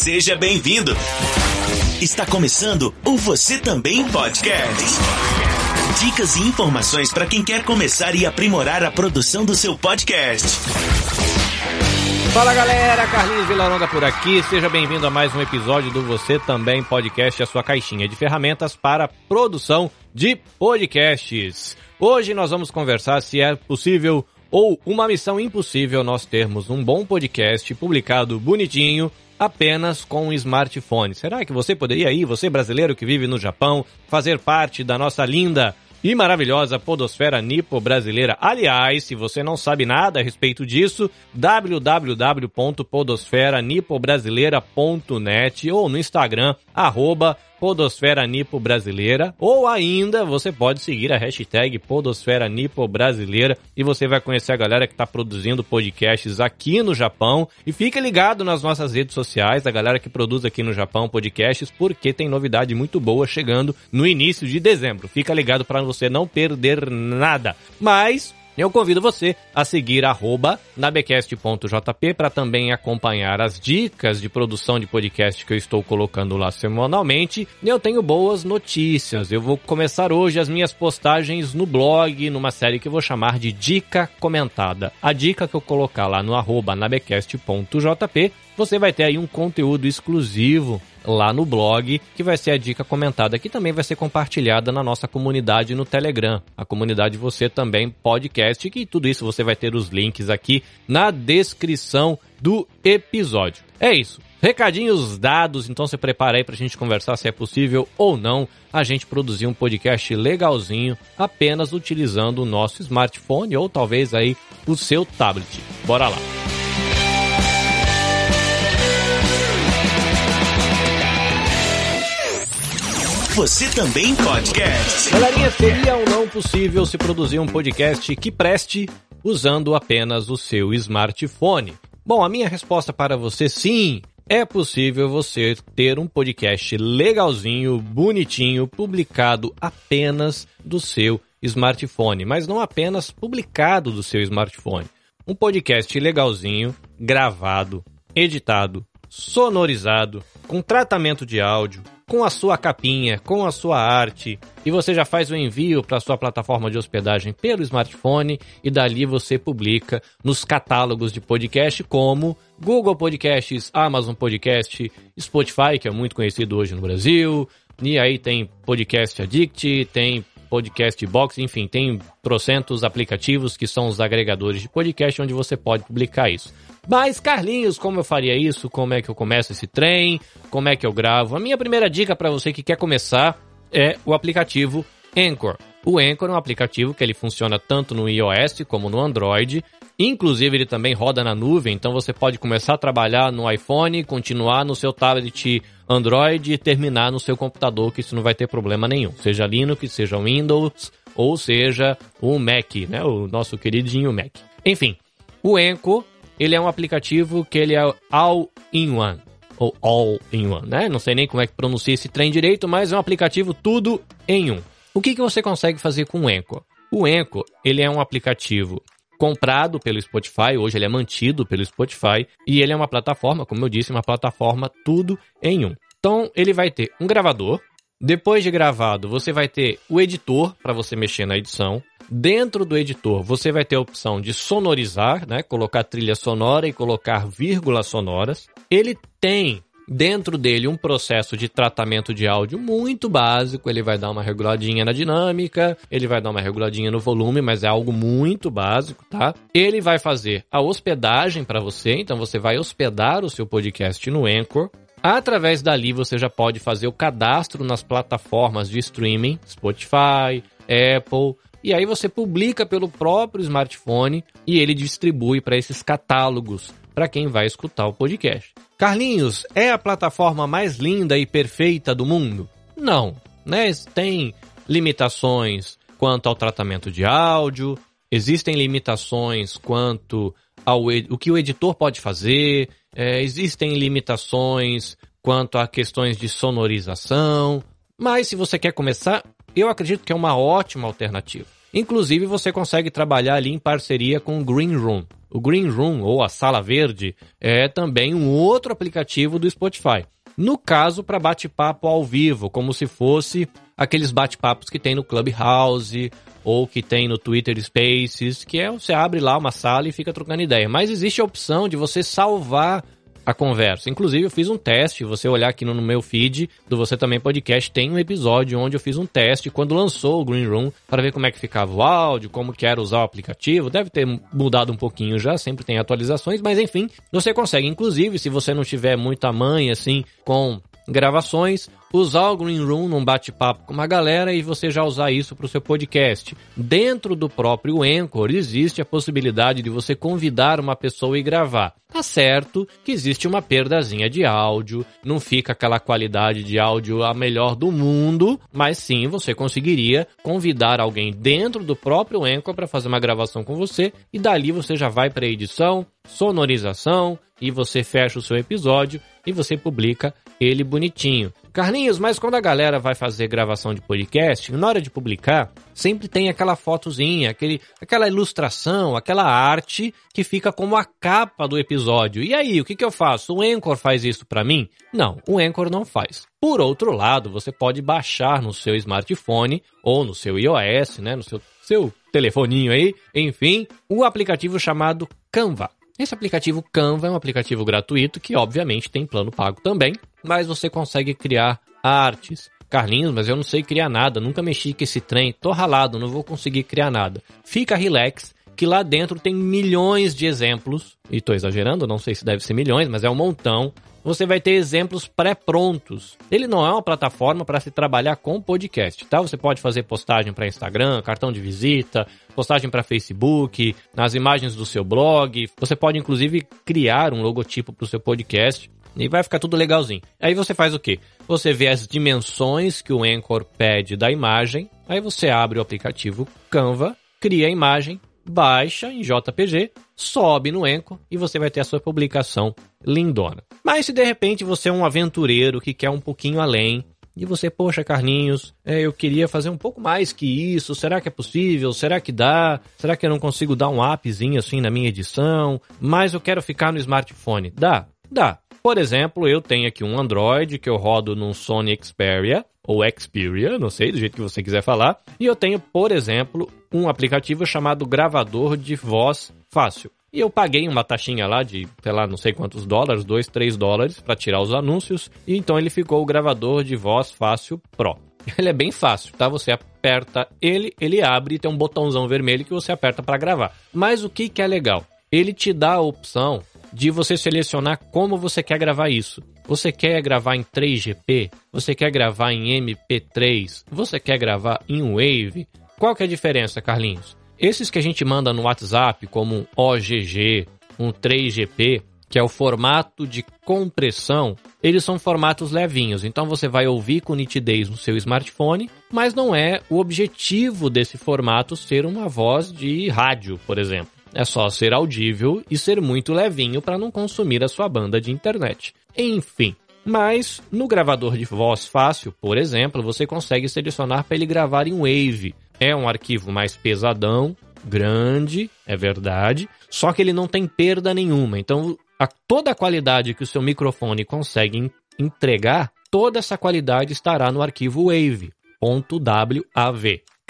Seja bem-vindo. Está começando o Você Também Podcast. Dicas e informações para quem quer começar e aprimorar a produção do seu podcast. Fala galera, Carlinhos Vilaronga por aqui. Seja bem-vindo a mais um episódio do Você Também Podcast, a sua caixinha de ferramentas para produção de podcasts. Hoje nós vamos conversar se é possível ou uma missão impossível nós termos um bom podcast publicado bonitinho apenas com um smartphone. Será que você poderia aí, você brasileiro que vive no Japão, fazer parte da nossa linda e maravilhosa podosfera nipo brasileira. Aliás, se você não sabe nada a respeito disso, www.podosferanipobrasileira.net ou no Instagram, arroba Podosfera Nipo Brasileira, ou ainda você pode seguir a hashtag Podosfera Nipo Brasileira e você vai conhecer a galera que está produzindo podcasts aqui no Japão. E fica ligado nas nossas redes sociais, a galera que produz aqui no Japão podcasts, porque tem novidade muito boa chegando no início de dezembro. Fica ligado para você não perder nada. Mas eu convido você a seguir arroba nabecast.jp para também acompanhar as dicas de produção de podcast que eu estou colocando lá semanalmente. Eu tenho boas notícias. Eu vou começar hoje as minhas postagens no blog, numa série que eu vou chamar de Dica Comentada. A dica que eu colocar lá no arroba nabecast.jp, você vai ter aí um conteúdo exclusivo lá no blog, que vai ser a dica comentada, que também vai ser compartilhada na nossa comunidade no Telegram, a comunidade Você Também Podcast, que tudo isso você vai ter os links aqui na descrição do episódio. É isso. Recadinhos dados, então se prepara aí pra gente conversar se é possível ou não a gente produzir um podcast legalzinho apenas utilizando o nosso smartphone ou talvez aí o seu tablet. Bora lá. Você também podcast. Galerinha, seria ou não possível se produzir um podcast que preste usando apenas o seu smartphone? Bom, a minha resposta para você sim. É possível você ter um podcast legalzinho, bonitinho, publicado apenas do seu smartphone, mas não apenas publicado do seu smartphone. Um podcast legalzinho, gravado, editado, sonorizado, com tratamento de áudio, com a sua capinha, com a sua arte, e você já faz o envio para sua plataforma de hospedagem pelo smartphone e dali você publica nos catálogos de podcast como Google Podcasts, Amazon Podcast, Spotify, que é muito conhecido hoje no Brasil, e aí tem Podcast Addict, tem Podcast Box, enfim, tem trocentos aplicativos que são os agregadores de podcast onde você pode publicar isso. Mas, Carlinhos, como eu faria isso? Como é que eu começo esse trem? Como é que eu gravo? A minha primeira dica para você que quer começar é o aplicativo Anchor. O Anchor é um aplicativo que ele funciona tanto no iOS como no Android. Inclusive, ele também roda na nuvem, então você pode começar a trabalhar no iPhone, continuar no seu tablet Android e terminar no seu computador, que isso não vai ter problema nenhum. Seja Linux, seja Windows, ou seja o Mac, né? O nosso queridinho Mac. Enfim, o Anchor ele é um aplicativo que ele é all-in-one. Ou all-in-one, né? Não sei nem como é que pronuncia esse trem direito, mas é um aplicativo tudo em um. O que, que você consegue fazer com o Anchor? O Anchor, ele é um aplicativo comprado pelo Spotify, hoje ele é mantido pelo Spotify, e ele é uma plataforma, como eu disse, uma plataforma tudo em um. Então, ele vai ter um gravador, depois de gravado, você vai ter o editor para você mexer na edição. Dentro do editor, você vai ter a opção de sonorizar, né? Colocar trilha sonora e colocar vírgulas sonoras. Ele tem dentro dele um processo de tratamento de áudio muito básico. Ele vai dar uma reguladinha na dinâmica, ele vai dar uma reguladinha no volume, mas é algo muito básico, tá? Ele vai fazer a hospedagem para você, então você vai hospedar o seu podcast no Anchor. Através dali você já pode fazer o cadastro nas plataformas de streaming, Spotify, Apple, e aí você publica pelo próprio smartphone e ele distribui para esses catálogos para quem vai escutar o podcast. Carlinhos, é a plataforma mais linda e perfeita do mundo? Não, né? Tem limitações quanto ao tratamento de áudio, existem limitações quanto ao o que o editor pode fazer, é, existem limitações quanto a questões de sonorização, mas se você quer começar, eu acredito que é uma ótima alternativa. Inclusive, você consegue trabalhar ali em parceria com o Green Room. O Green Room, ou a Sala Verde, é também um outro aplicativo do Spotify. No caso, para bate-papo ao vivo, como se fosse aqueles bate-papos que tem no Clubhouse ou que tem no Twitter Spaces, que é você abre lá uma sala e fica trocando ideia. Mas existe a opção de você salvar a conversa. Inclusive, eu fiz um teste. Você olhar aqui no, meu feed do Você Também Podcast, tem um episódio onde eu fiz um teste quando lançou o Green Room para ver como é que ficava o áudio, como que era usar o aplicativo. Deve ter mudado um pouquinho já, sempre tem atualizações, mas enfim, você consegue. Inclusive, se você não tiver muita mãe assim com gravações, usar o Green Room num bate-papo com uma galera e você já usar isso para o seu podcast. Dentro do próprio Anchor existe a possibilidade de você convidar uma pessoa e gravar. Tá certo que existe uma perdazinha de áudio, não fica aquela qualidade de áudio a melhor do mundo, mas sim você conseguiria convidar alguém dentro do próprio Anchor para fazer uma gravação com você e dali você já vai para edição, sonorização e você fecha o seu episódio e você publica ele bonitinho. Carlinhos, mas quando a galera vai fazer gravação de podcast, na hora de publicar, sempre tem aquela fotozinha, aquele, aquela ilustração, aquela arte que fica como a capa do episódio. E aí, o que, que eu faço? O Anchor faz isso para mim? Não, o Anchor não faz. Por outro lado, você pode baixar no seu smartphone ou no seu iOS, né, no seu, seu telefoninho aí, enfim, o um aplicativo chamado Canva. Esse aplicativo Canva é um aplicativo gratuito que, obviamente, tem plano pago também, mas você consegue criar artes. Carlinhos, mas eu não sei criar nada, nunca mexi com esse trem, tô ralado, não vou conseguir criar nada. Fica relax, que lá dentro tem milhões de exemplos, e tô exagerando, não sei se deve ser milhões, mas é um montão você vai ter exemplos pré-prontos. Ele não é uma plataforma para se trabalhar com podcast, tá? Você pode fazer postagem para Instagram, cartão de visita, postagem para Facebook, nas imagens do seu blog. Você pode inclusive criar um logotipo para o seu podcast. E vai ficar tudo legalzinho. Aí você faz o quê? Você vê as dimensões que o Anchor pede da imagem. Aí você abre o aplicativo Canva, cria a imagem, baixa em JPG, sobe no Anchor e você vai ter a sua publicação lindona. Mas se de repente você é um aventureiro que quer um pouquinho além, e você, poxa, Carlinhos, é, eu queria fazer um pouco mais que isso. Será que é possível? Será que dá? Será que eu não consigo dar um appzinho assim na minha edição? Mas eu quero ficar no smartphone. Dá? Dá. Por exemplo, eu tenho aqui um Android que eu rodo num Sony Xperia ou Xperia, não sei, do jeito que você quiser falar. E eu tenho, por exemplo, um aplicativo chamado Gravador de Voz Fácil. E eu paguei uma taxinha lá de, sei lá, não sei quantos dólares, 2, 3 dólares, para tirar os anúncios. E então ele ficou o gravador de voz fácil Pro. Ele é bem fácil, tá? Você aperta ele, ele abre e tem um botãozão vermelho que você aperta para gravar. Mas o que, que é legal? Ele te dá a opção de você selecionar como você quer gravar isso. Você quer gravar em 3GP? Você quer gravar em MP3? Você quer gravar em Wave? Qual que é a diferença, Carlinhos? Esses que a gente manda no WhatsApp, como um OGG, um 3GP, que é o formato de compressão, eles são formatos levinhos. Então você vai ouvir com nitidez no seu smartphone, mas não é o objetivo desse formato ser uma voz de rádio, por exemplo. É só ser audível e ser muito levinho para não consumir a sua banda de internet. Enfim, mas no gravador de voz fácil, por exemplo, você consegue selecionar para ele gravar em Wave. É um arquivo mais pesadão, grande, é verdade, só que ele não tem perda nenhuma. Então, a, toda a qualidade que o seu microfone consegue entregar, toda essa qualidade estará no arquivo Wave.wav.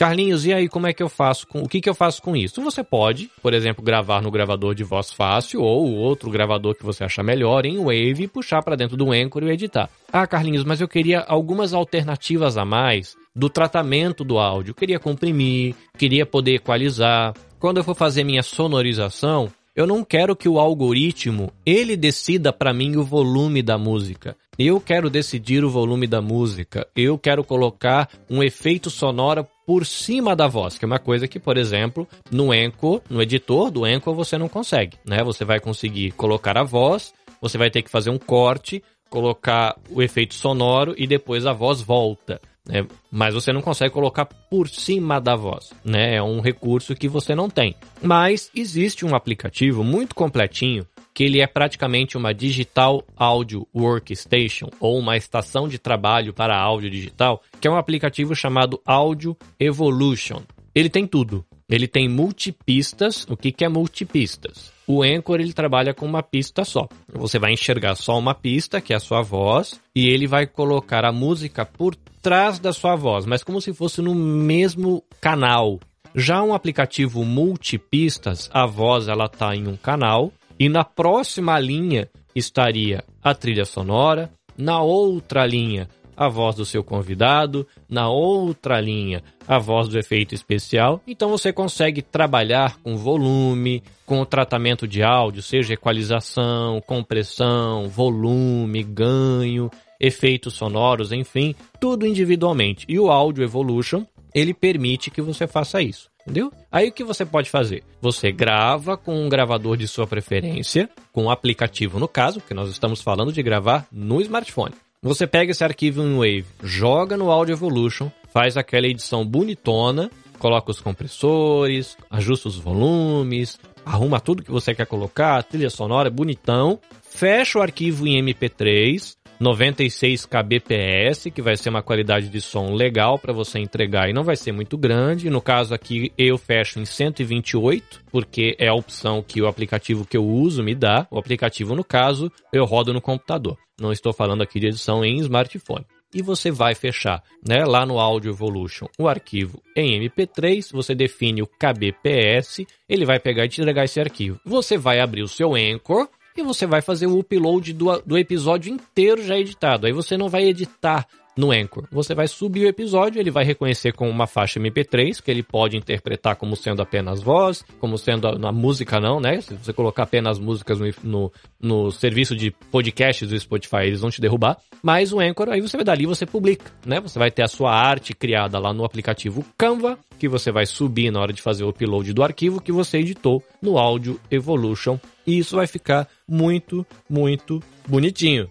Carlinhos, e aí como é que eu faço com o que, que eu faço com isso? Você pode, por exemplo, gravar no gravador de voz fácil ou outro gravador que você achar melhor em Wave puxar para dentro do Anchor e editar. Ah, Carlinhos, mas eu queria algumas alternativas a mais do tratamento do áudio. Eu queria comprimir, queria poder equalizar. Quando eu for fazer minha sonorização, eu não quero que o algoritmo ele decida para mim o volume da música. Eu quero decidir o volume da música. Eu quero colocar um efeito sonoro por cima da voz, que é uma coisa que, por exemplo, no Anchor, no editor do Anchor, você não consegue, né? Você vai conseguir colocar a voz, você vai ter que fazer um corte, colocar o efeito sonoro e depois a voz volta. Né? Mas você não consegue colocar por cima da voz, né? É um recurso que você não tem. Mas existe um aplicativo muito completinho que ele é praticamente uma digital audio workstation ou uma estação de trabalho para áudio digital, que é um aplicativo chamado Audio Evolution. Ele tem tudo. ele tem multipistas. O que, que é multipistas? O Anchor ele trabalha com uma pista só. Você vai enxergar só uma pista, que é a sua voz, e ele vai colocar a música por trás da sua voz, mas como se fosse no mesmo canal. Já um aplicativo multipistas, a voz ela tá em um canal e na próxima linha estaria a trilha sonora, na outra linha a voz do seu convidado, na outra linha a voz do efeito especial. Então você consegue trabalhar com volume, com o tratamento de áudio, seja equalização, compressão, volume, ganho, efeitos sonoros, enfim, tudo individualmente. E o Audio Evolution, ele permite que você faça isso. Entendeu? Aí o que você pode fazer? Você grava com um gravador de sua preferência, com um aplicativo no caso, porque nós estamos falando de gravar no smartphone. Você pega esse arquivo em Wave, joga no Audio Evolution, faz aquela edição bonitona, coloca os compressores, ajusta os volumes, arruma tudo que você quer colocar, trilha sonora, bonitão, fecha o arquivo em MP3, 96 kbps, que vai ser uma qualidade de som legal para você entregar e não vai ser muito grande. No caso aqui eu fecho em 128, porque é a opção que o aplicativo que eu uso me dá. O aplicativo no caso eu rodo no computador. Não estou falando aqui de edição em smartphone e você vai fechar, né, lá no Audio Evolution, o arquivo em MP3, você define o kbps, ele vai pegar e te entregar esse arquivo. Você vai abrir o seu Anchor e você vai fazer o upload do, do episódio inteiro já editado. Aí você não vai editar no Anchor. Você vai subir o episódio, ele vai reconhecer com uma faixa MP3, que ele pode interpretar como sendo apenas voz, como sendo a, a música não, né? Se você colocar apenas músicas no, no, no, serviço de podcasts do Spotify, eles vão te derrubar. Mas o Anchor, aí você vai dali você publica, né? Você vai ter a sua arte criada lá no aplicativo Canva, que você vai subir na hora de fazer o upload do arquivo que você editou no Audio Evolution. E isso vai ficar muito, muito bonitinho.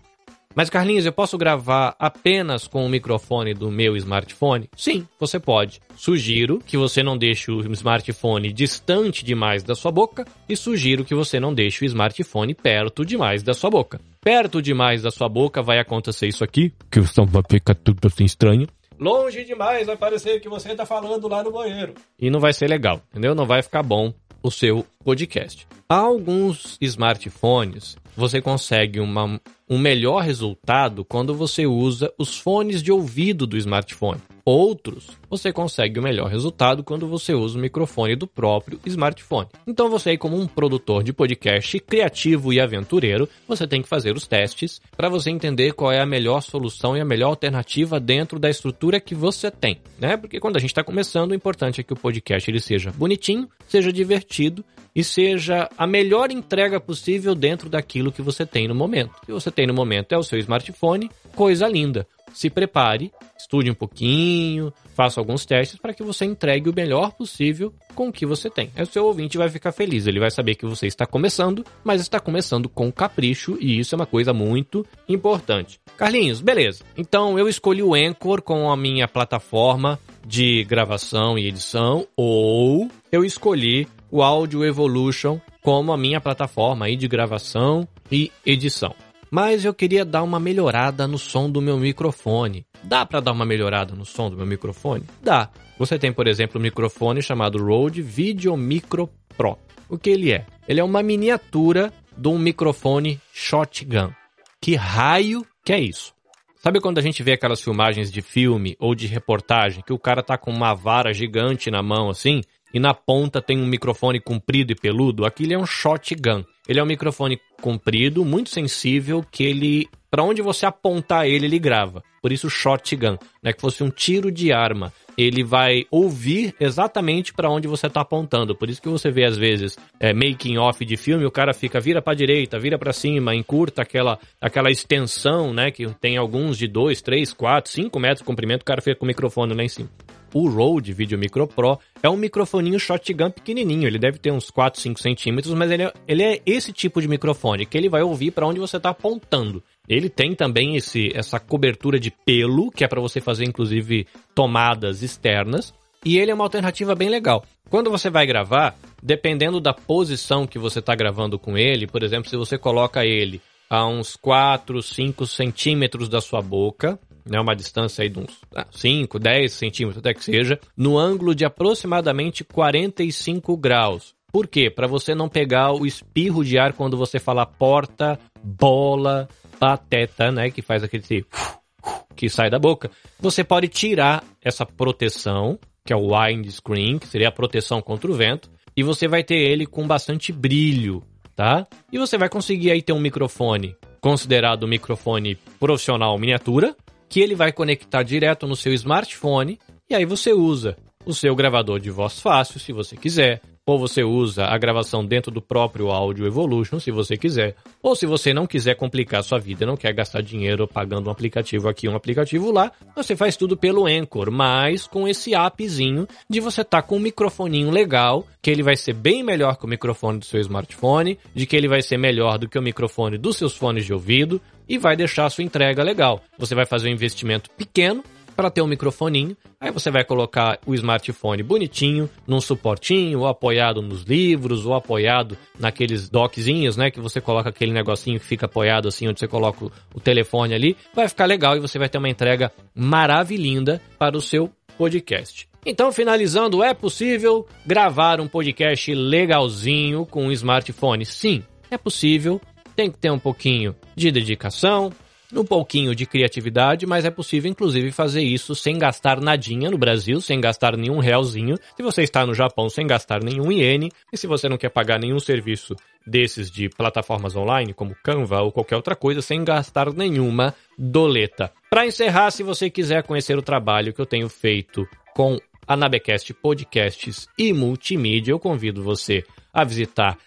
Mas Carlinhos, eu posso gravar apenas com o microfone do meu smartphone? Sim, você pode. Sugiro que você não deixe o smartphone distante demais da sua boca e sugiro que você não deixe o smartphone perto demais da sua boca. Perto demais da sua boca vai acontecer isso aqui, que o som vai ficar tudo assim estranho. Longe demais vai parecer que você está falando lá no banheiro. E não vai ser legal, entendeu? Não vai ficar bom o seu podcast. Há alguns smartphones você consegue uma, um melhor resultado quando você usa os fones de ouvido do smartphone. Outros, você consegue o melhor resultado quando você usa o microfone do próprio smartphone. Então você aí como um produtor de podcast criativo e aventureiro, você tem que fazer os testes para você entender qual é a melhor solução e a melhor alternativa dentro da estrutura que você tem, né? Porque quando a gente está começando, o importante é que o podcast ele seja bonitinho, seja divertido e seja a melhor entrega possível dentro daquilo que você tem no momento. O que você tem no momento é o seu smartphone, coisa linda. Se prepare, estude um pouquinho, faça alguns testes para que você entregue o melhor possível com o que você tem. Aí o seu ouvinte vai ficar feliz, ele vai saber que você está começando, mas está começando com capricho e isso é uma coisa muito importante. Carlinhos, beleza. Então eu escolhi o Anchor com a minha plataforma de gravação e edição ou eu escolhi o Audio Evolution como a minha plataforma aí de gravação e edição. Mas eu queria dar uma melhorada no som do meu microfone. Dá para dar uma melhorada no som do meu microfone? Dá. Você tem, por exemplo, um microfone chamado Rode Video Micro Pro. O que ele é? Ele é uma miniatura de um microfone shotgun. Que raio que é isso? Sabe quando a gente vê aquelas filmagens de filme ou de reportagem que o cara tá com uma vara gigante na mão assim e na ponta tem um microfone comprido e peludo, aquilo é um shotgun. Ele é um microfone comprido, muito sensível, que ele, para onde você apontar ele, ele grava. Por isso shotgun, né, que fosse um tiro de arma. Ele vai ouvir exatamente para onde você está apontando. Por isso que você vê às vezes é, making off de filme, o cara fica vira para direita, vira para cima, encurta aquela aquela extensão, né, que tem alguns de 2, 3, 4, 5 metros de comprimento, o cara fica com o microfone lá em cima. O Rode Video Micro Pro é um microfoninho shotgun pequenininho, ele deve ter uns 4, 5 centímetros, mas ele é, ele é esse tipo de microfone que ele vai ouvir para onde você está apontando. Ele tem também esse, essa cobertura de pelo, que é para você fazer inclusive tomadas externas, e ele é uma alternativa bem legal. Quando você vai gravar, dependendo da posição que você está gravando com ele, por exemplo, se você coloca ele a uns 4, 5 centímetros da sua boca, né, uma distância aí de uns 5, ah, 10 centímetros até que seja, no ângulo de aproximadamente 45 graus. Por quê? Para você não pegar o espirro de ar quando você fala porta, bola, pateta, né? Que faz aquele que sai da boca. Você pode tirar essa proteção, que é o windscreen, que seria a proteção contra o vento, e você vai ter ele com bastante brilho, tá? E você vai conseguir aí ter um microfone considerado um microfone profissional miniatura, que ele vai conectar direto no seu smartphone e aí você usa o seu gravador de voz fácil, se você quiser, ou você usa a gravação dentro do próprio Audio Evolution, se você quiser. Ou se você não quiser complicar sua vida, não quer gastar dinheiro pagando um aplicativo aqui, um aplicativo lá, você faz tudo pelo Anchor, mas com esse appzinho de você estar tá com um microfoninho legal, que ele vai ser bem melhor que o microfone do seu smartphone, de que ele vai ser melhor do que o microfone dos seus fones de ouvido e vai deixar a sua entrega legal. Você vai fazer um investimento pequeno para ter um microfoninho. Aí você vai colocar o smartphone bonitinho, num suportinho, ou apoiado nos livros, ou apoiado naqueles dockzinhos, né? Que você coloca aquele negocinho que fica apoiado assim, onde você coloca o telefone ali. Vai ficar legal e você vai ter uma entrega maravilhinda para o seu podcast. Então, finalizando, é possível gravar um podcast legalzinho com um smartphone? Sim, é possível. Tem que ter um pouquinho de dedicação, um pouquinho de criatividade, mas é possível inclusive fazer isso sem gastar nadinha no Brasil, sem gastar nenhum realzinho. Se você está no Japão sem gastar nenhum iene, e se você não quer pagar nenhum serviço desses de plataformas online, como Canva ou qualquer outra coisa, sem gastar nenhuma doleta. Para encerrar, se você quiser conhecer o trabalho que eu tenho feito com a Nabecast Podcasts e Multimídia, eu convido você a visitar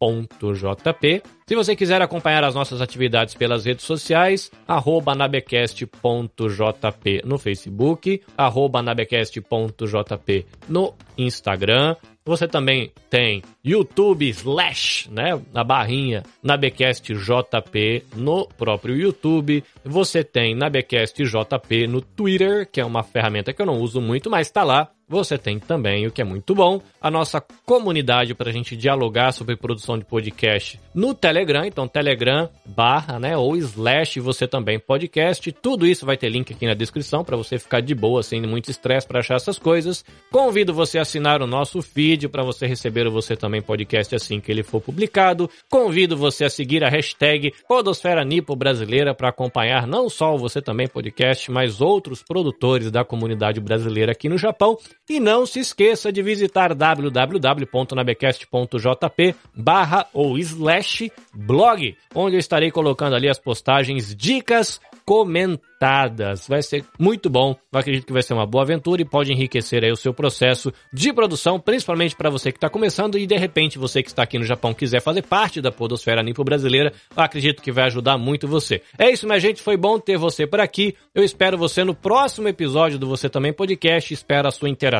nabecast.jp. Se você quiser acompanhar as nossas atividades pelas redes sociais, arroba nabecast.jp no Facebook, arroba nabecast.jp no Instagram. Você também tem YouTube slash, né, na barrinha, Nabecast JP no próprio YouTube. Você tem Nabecast JP no Twitter, que é uma ferramenta que eu não uso muito, mas está lá você tem também, o que é muito bom, a nossa comunidade para a gente dialogar sobre produção de podcast no Telegram. Então, Telegram barra, né, ou slash você também podcast. Tudo isso vai ter link aqui na descrição para você ficar de boa, sem muito estresse para achar essas coisas. Convido você a assinar o nosso feed para você receber o Você Também Podcast assim que ele for publicado. Convido você a seguir a hashtag Podosfera Nipo Brasileira para acompanhar não só o Você Também Podcast, mas outros produtores da comunidade brasileira aqui no Japão. E não se esqueça de visitar www.nabecast.jp barra ou slash blog, onde eu estarei colocando ali as postagens, dicas, comentadas. Vai ser muito bom. Eu acredito que vai ser uma boa aventura e pode enriquecer aí o seu processo de produção, principalmente para você que está começando e de repente você que está aqui no Japão quiser fazer parte da podosfera nipo brasileira. Acredito que vai ajudar muito você. É isso, minha gente. Foi bom ter você por aqui. Eu espero você no próximo episódio do Você Também Podcast. Espero a sua interação,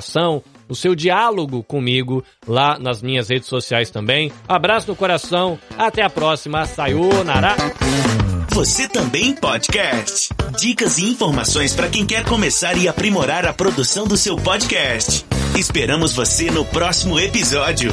o seu diálogo comigo lá nas minhas redes sociais também. Abraço no coração. Até a próxima. Sayonara. Você também podcast. Dicas e informações para quem quer começar e aprimorar a produção do seu podcast. Esperamos você no próximo episódio.